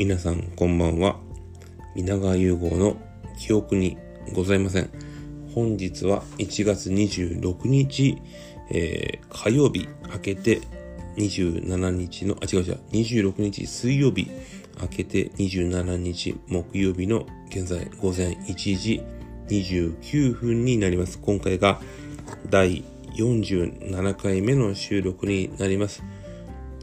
皆さんこんばんは。皆川融合の記憶にございません。本日は1月26日、えー、火曜日明けて27日のあ違う違う26日水曜日明けて27日木曜日の現在午前1時29分になります。今回が第47回目の収録になります。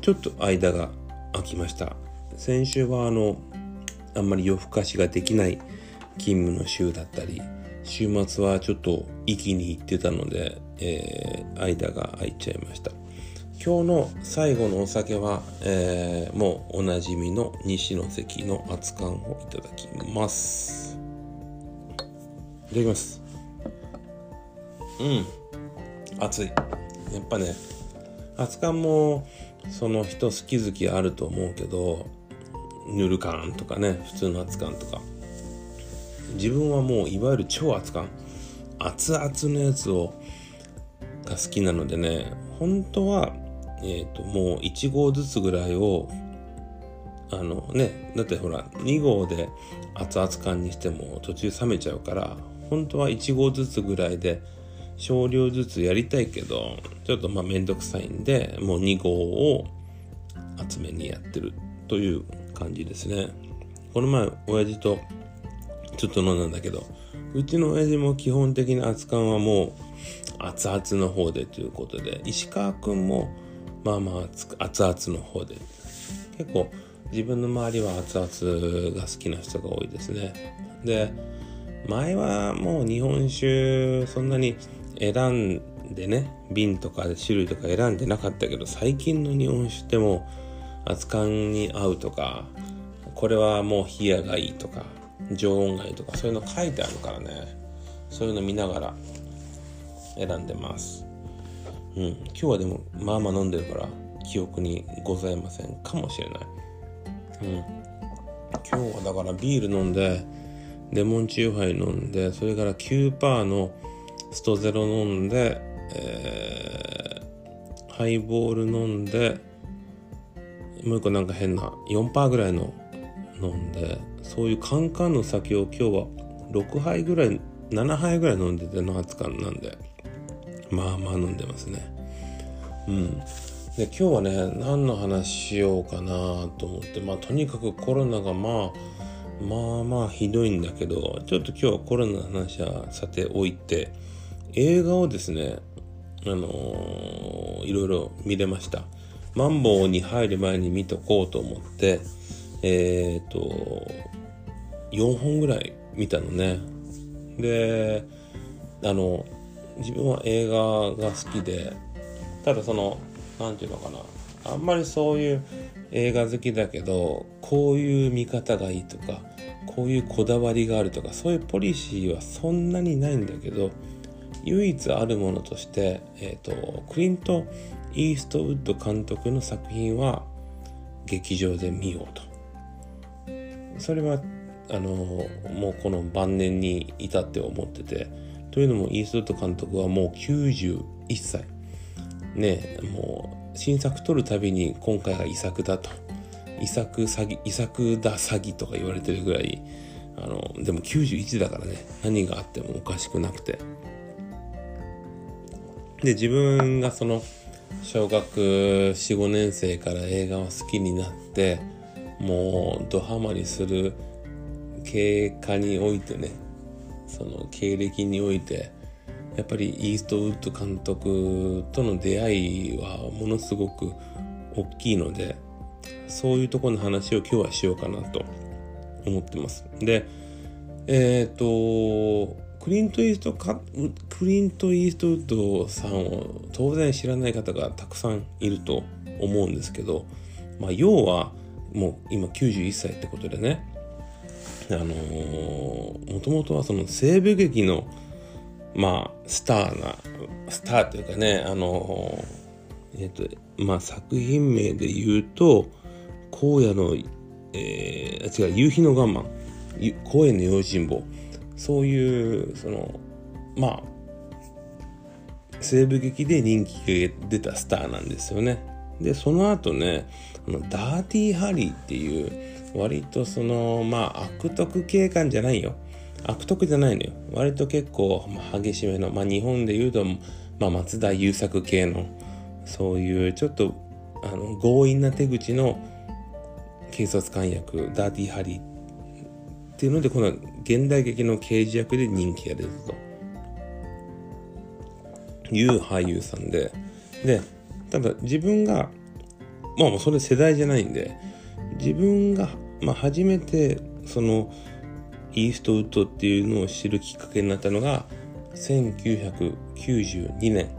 ちょっと間が空きました。先週はあのあんまり夜更かしができない勤務の週だったり週末はちょっと息に行ってたので、えー、間が空いちゃいました。今日の最後のお酒は、えー、もうおなじみの西の関の熱燗をいただきます。いただきます。うん。熱い。やっぱね熱燗もその人好き好きあると思うけどぬる感とかね普通の熱燗とか。自分はもういわゆる超熱燗熱々のやつをが好きなのでね本当はえっ、ー、ともう1合ずつぐらいをあのねだってほら2合で熱々感にしても途中冷めちゃうから本当は1合ずつぐらいで少量ずつやりたいけどちょっとまあめんどくさいんでもう2合を厚めにやってるという感じですね。この前親父とちょっと飲んだんだけどうちの親父も基本的な熱燗はもう熱々の方でということで石川君もまあまあ熱々の方で。結構自分の周りは熱々が好きな人が多いですね。で前はもう日本酒そんなに選んでね瓶とか種類とか選んでなかったけど最近の日本酒ってもう熱燗に合うとかこれはもう冷やがいいとか常温がいいとかそういうの書いてあるからね。そういうの見ながら選んでます。うん。今日はでもまあまあ飲んでるから記憶にございませんかもしれない。うん。今日はだからビール飲んでレモンチューハイ飲んでそれから9%のストゼロ飲んで、えー、ハイボール飲んでもう一個なんか変な4%ぐらいの飲んでそういうカンカンの酒を今日は6杯ぐらい7杯ぐらい飲んでての20日なんで。まあまあ飲んでますね。うん。で今日はね何の話しようかなと思ってまあとにかくコロナがまあまあまあひどいんだけどちょっと今日はコロナの話はさておいて映画をですねあのー、いろいろ見れました。マンボウに入る前に見とこうと思ってえっ、と4本ぐらい見たのね。であの自分は映画が好きでただその何て言うのかな。あんまりそういう映画好きだけどこういう見方がいいとかこういうこだわりがあるとかそういうポリシーはそんなにないんだけど唯一あるものとして、えーと、クリント・イーストウッド監督の作品は劇場で見ようと。それはあのもうこの晩年に至って思ってて。というのもイーストウッド監督はもう91歳。ねもう新作撮るたびに今回が遺作だと。遺作詐欺遺作だ詐欺とか言われてるぐらいあのでも91だからね。何があってもおかしくなくて。で自分がその小学45年生から映画を好きになってもうドハマりする経過においてねその経歴においてやっぱりイーストウッド監督との出会いはものすごく大きいのでそういうところの話を今日はしようかなと思ってます。でえっ、ー、とクリント・イーストかクリント・イーストウッドさんを当然知らない方がたくさんいると思うんですけど、まあ、要はもう今91歳ってことでねあの、もともとはその西部劇のまあスターなスターというかねあのー、えっ、とまあ作品名で言うと荒野の、えー、違う夕日の我慢荒野の用心棒。そういうそのまあ西部劇で人気が出たスターなんですよね。でその後ねあのダーティーハリーっていう割とそのまあ悪徳警官じゃないよ悪徳じゃないのよ割と結構、まあ、激しめのまあ日本で言うと、まあ、松田優作系のそういうちょっとあの強引な手口の警察官役ダーティーハリーっていうのでこの現代劇の刑事役で人気が出ると。いう俳優さんで。でただ自分がまあもうそれ世代じゃないんで自分が、まあ、初めてそのイーストウッドっていうのを知るきっかけになったのが1992年。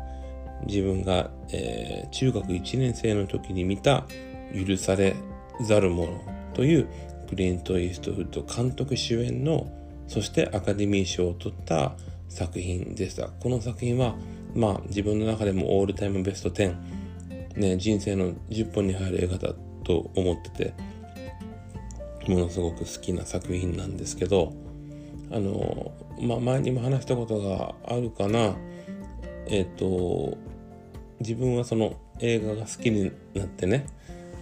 自分が、えー、中学1年生の時に見た「許されざる者」というクリント・イーストウッド監督主演のそしてアカデミー賞を取った作品でした。この作品はまあ自分の中でもオールタイムベスト10、ね、人生の10本に入る映画だと思っててものすごく好きな作品なんですけどあのまあ前にも話したことがあるかな。えっ、と自分はその映画が好きになってね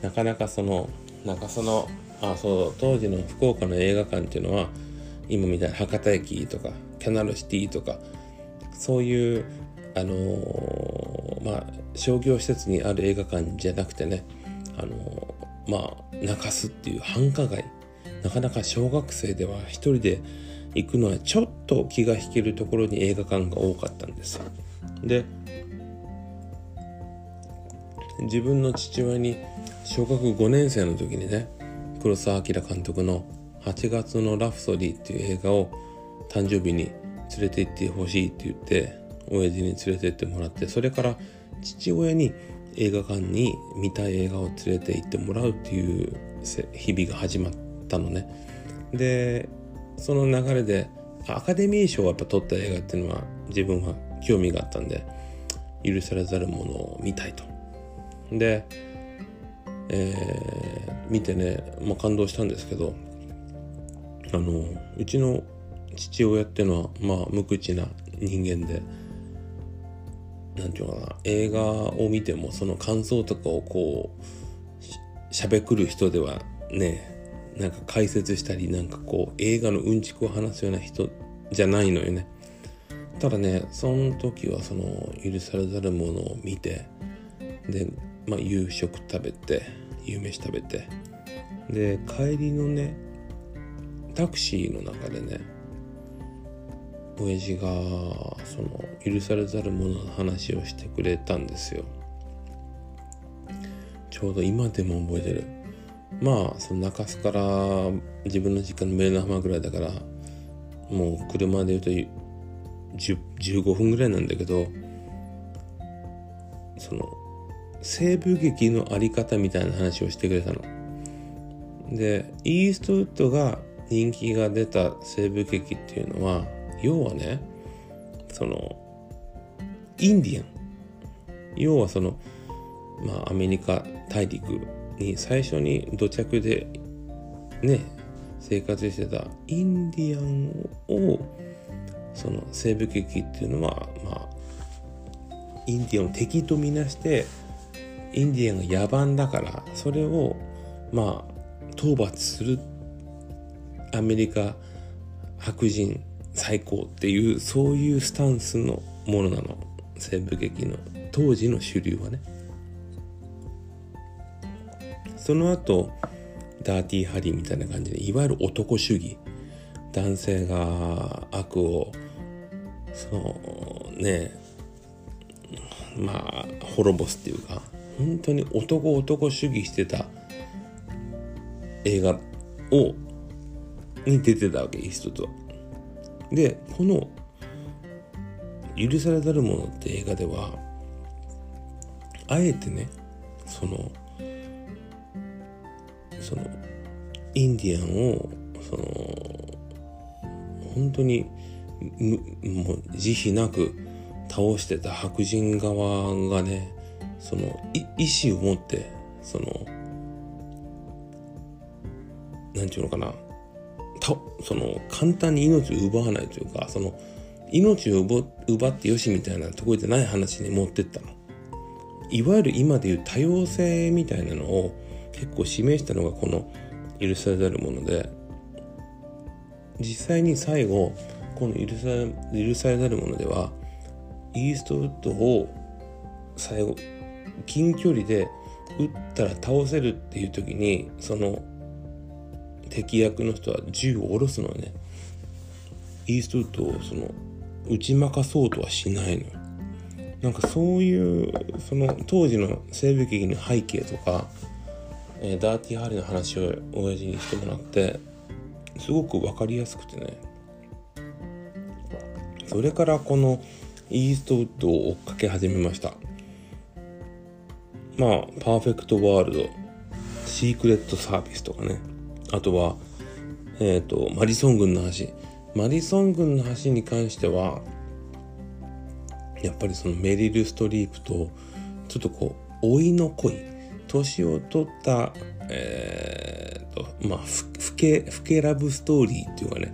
なかなかそのなんかそのあそう当時の福岡の映画館っていうのは今みたいな博多駅とかキャナルシティとかそういうあのー、まあ商業施設にある映画館じゃなくてねあのー、まあ中洲っていう繁華街なかなか小学生では一人で行くのはちょっと気が引けるところに映画館が多かったんですよ。で自分の父親に小学5年生の時にね黒澤明監督の「8月のラプソディ」っていう映画を誕生日に連れて行ってほしいって言って親父に連れてってもらってそれから父親に映画館に見たい映画を連れて行ってもらうっていう日々が始まったのね。でその流れでアカデミー賞をやっぱ取った映画っていうのは自分は興味があったんで許されざるものを見たいと。で、えー、見てね、まあ、感動したんですけどあのうちの父親っていうのはまあ無口な人間で何て言うのかな映画を見てもその感想とかをこうしゃべくる人ではねなんか解説したりなんかこう映画のうんちくを話すような人じゃないのよね。ただねその時はその許されざるものを見てで、まあ、夕食食べて夕飯食べて。で帰りのねタクシーの中でね親父がその許されざるものの話をしてくれたんですよ。ちょうど今でも覚えてる。まあその中洲から自分の実家の目の浜ぐらいだからもう車で言うと15分ぐらいなんだけどその西部劇のあり方みたいな話をしてくれたの。でイーストウッドが人気が出た西部劇っていうのは要はねそのインディアン要はそのまあアメリカ大陸に最初に土着でね生活してたインディアンをその西部劇っていうのはまあインディアンを敵とみなしてインディアンが野蛮だからそれをまあ討伐する。アメリカ白人最高っていうそういうスタンスのものなの。西部劇の。当時の主流はね。その後ダーティーハリーみたいな感じでいわゆる男主義。男性が悪をそのねまあ滅ぼすっていうか。本当に男男主義してた映画をに出てたわけイーストとは。でこの「許されざる者」って映画ではあえてねそのそのインディアンをその本当にもう慈悲なく倒してた白人側がねその意志を持ってその何て言うのかなその簡単に命を奪わないというかその命を奪ってよしみたいなところじゃない話に持ってったの。いわゆる今でいう多様性みたいなのを結構示したのがこの許されざるもので実際に最後この許さ許されざるものではイーストウッドを最後近距離で撃ったら倒せるっていう時にその敵役の人は銃を下ろすのねイーストウッドをその打ち負かそうとはしないのなんかそういうその当時の西部劇の背景とか、えー、ダーティーハリーの話を親父にしてもらってすごく分かりやすくてね。それからこのイーストウッドを追っかけ始めました。まあパーフェクトワールドシークレットサービスとかね。あとはえっ、ー、とマリソン軍の橋。マリソン軍の橋に関してはやっぱりそのメリル・ストリープとちょっとこう老いの恋。年を取ったえー、とまあ老け老けラブストーリーっていうかね。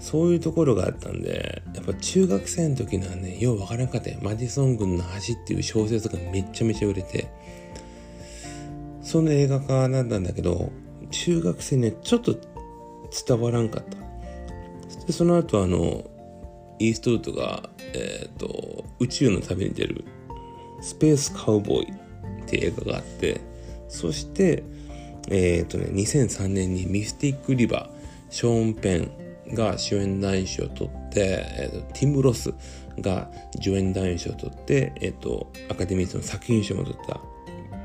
そういうところがあったんでやっぱ中学生の時のはねようわからんかったよ。マディソン軍の橋っていう小説がめちゃめちゃ売れて。その映画化なんだんだけど中学生にはちょっと伝わらんかった。でその後あのイーストウッドが、えーと、宇宙の旅に出る「スペースカウボーイ」っていう映画があってそしてえっ、ー、とね2003年に「ミスティック・リバー」ショーン・ペンが主演男優賞を取って、えーと、ティム・ロスが助演男優賞を取って、えーと、アカデミー賞の作品賞も取った、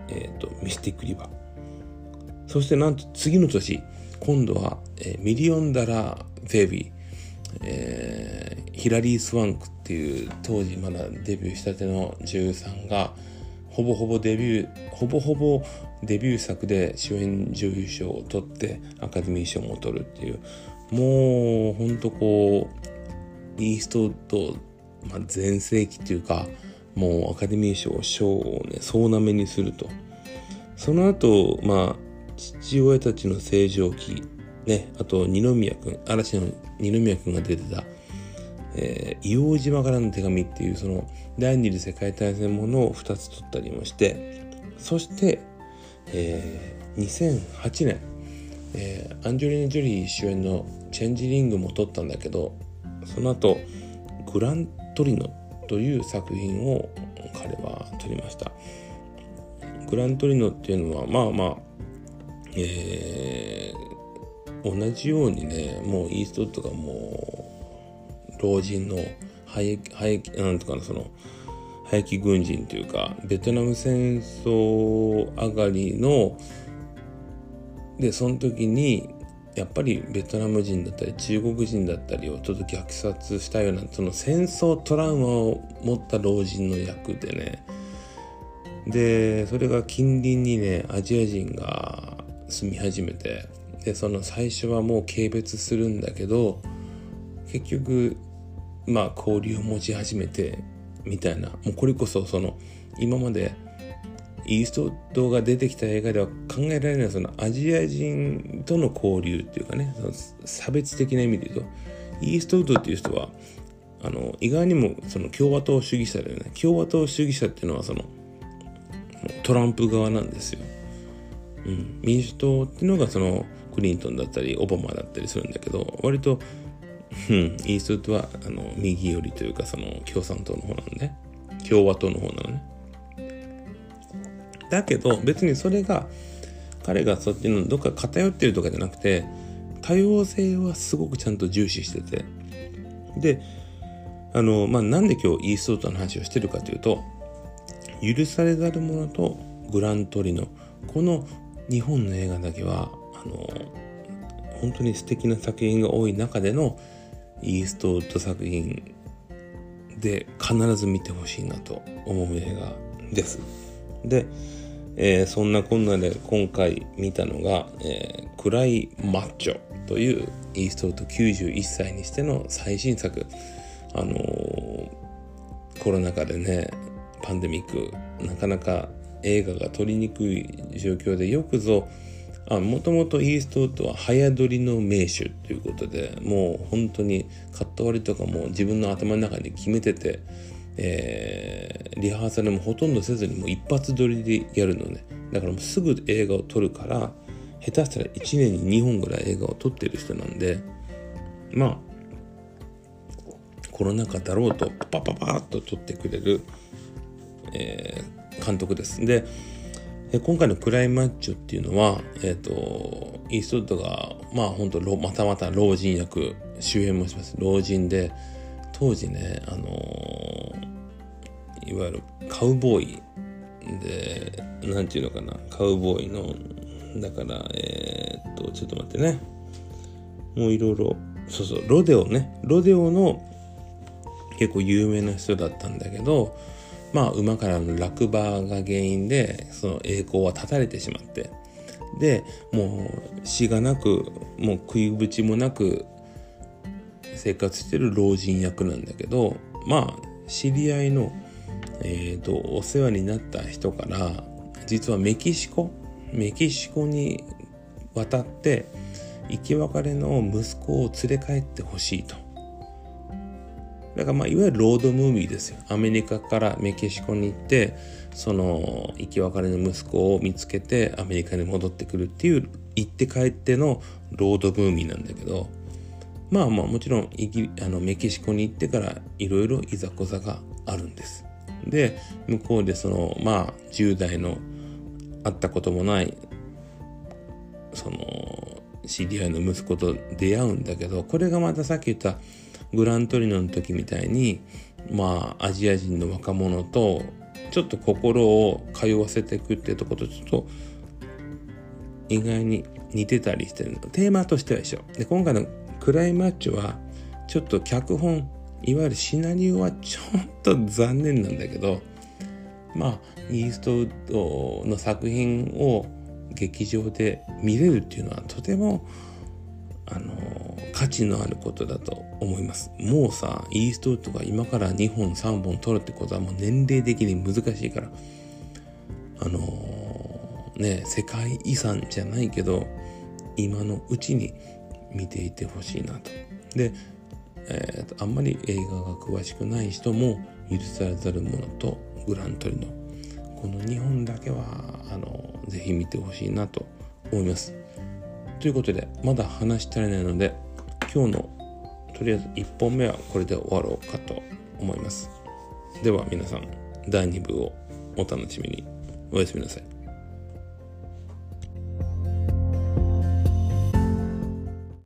えーと、ミスティック・リバーそしてなんと次の年今度は、えー、ミリオンダラー・ベイビーえー、ヒラリー・スワンクっていう当時まだデビューしたての女優さんがほぼほぼデビューほぼほぼデビュー作で主演女優賞を取ってアカデミー賞も取るっていうもうほんとこうイーストウッド、まあ、全盛期っていうかもうアカデミー賞賞をね総なめにすると。その後まあ父親たちの正常期ね、あと二宮君、嵐の二宮君が出てた、えー、硫黄島からの手紙っていうその第二次世界大戦ものを2つ取ったりもして、そして、えー、2008年、えー、アンジョリーナ・ジョリー主演のチェンジリングも撮ったんだけど、その後、グラントリノという作品を彼は撮りました。グラントリノっていうのは、まあまあ、えー、同じようにねもうイーストウッドがもう老人の廃役なんとかのその廃棄軍人というかベトナム戦争上がりのでその時にやっぱりベトナム人だったり中国人だったりをちょっと虐殺したようなその戦争トラウマを持った老人の役でね。でそれが近隣にねアジア人が住み始めてでその最初はもう軽蔑するんだけど結局まあ交流を持ち始めてみたいな。もうこれこそその今までイーストウッドが出てきた映画では考えられないそのアジア人との交流っていうかねその差別的な意味で言うとイーストウッドっていう人はあの意外にもその共和党主義者だよね。共和党主義者っていうのはそのトランプ側なんですよ、うん、民主党っていうのがそのクリントンだったりオバマだったりするんだけど割と、うん、イーストウッドはあの右寄りというかその共産党の方なのね共和党の方なの。だけど別にそれが彼がそっちのどっか偏ってるとかじゃなくて多様性はすごくちゃんと重視しててであのまあなんで今日イーストウッドの話をしてるかというと許されざる者とグラントリノこの日本の映画だけはあの本当に素敵な作品が多い中でのイーストウッド作品で必ず見てほしいなと思う映画です。で、えー、そんなこんなで今回見たのが、えー、暗いマッチョというイーストウッド91歳にしての最新作。あのー、コロナ禍でね、パンデミック、なかなか映画が撮りにくい状況でよくぞもともとイーストウッドは早撮りの名手ということでもう本当にカット割りとかも自分の頭の中に決めてて、えー、リハーサルもほとんどせずにもう一発撮りでやるのねだからもうすぐ映画を撮るから下手したら1年に2本ぐらい映画を撮ってる人なんでまあコロナ禍だろうとパパパッと撮ってくれる、えー、監督ですで今回のクライマッチョっていうのは、え、ー、と、イーストウッドが、まあ本当またまた老人役、主演もします。老人で、当時ね、あの、いわゆるカウボーイで、なんていうのかな、カウボーイの、だから、えー、っと、ちょっと待ってね。もういろいろ、そうそう、ロデオね、ロデオの結構有名な人だったんだけど、まあ馬からの落馬が原因でその栄光は断たれてしまってでもう死がなくもう食いぶちもなく生活してる老人役なんだけどまあ知り合いの、えーと、お世話になった人から実はメキシコメキシコに渡って生き別れの息子を連れ帰ってほしいと。だからまあいわゆるロードムービーですよ。アメリカからメキシコに行ってその生き別れの息子を見つけてアメリカに戻ってくるっていう行って帰ってのロードムービーなんだけどまあまあもちろんあのメキシコに行ってからいろいろいざこざがあるんです。で向こうでそのまあ10代の会ったこともないその知り合いの息子と出会うんだけどこれがまたさっき言ったグラントリノの時みたいにまあアジア人の若者とちょっと心を通わせていくっていうとことちょっと意外に似てたりしてるの。テーマとしては一緒。で今回のクライマッチョはちょっと脚本いわゆるシナリオはちょっと残念なんだけどまあイーストウッドの作品を劇場で見れるっていうのはとてもあの価値のあることだと思います。もうさイーストウッドが今から2本3本取るってことはもう年齢的に難しいからあの、ね世界遺産じゃないけど今のうちに見ていてほしいなと。で、えー、あんまり映画が詳しくない人も許されざるものとグラントリノこの2本だけはあのぜひ見てほしいなと思いますということで、まだ話し足りないので、今日のとりあえず1本目はこれで終わろうかと思います。では皆さん、第2部をお楽しみに。おやすみなさい。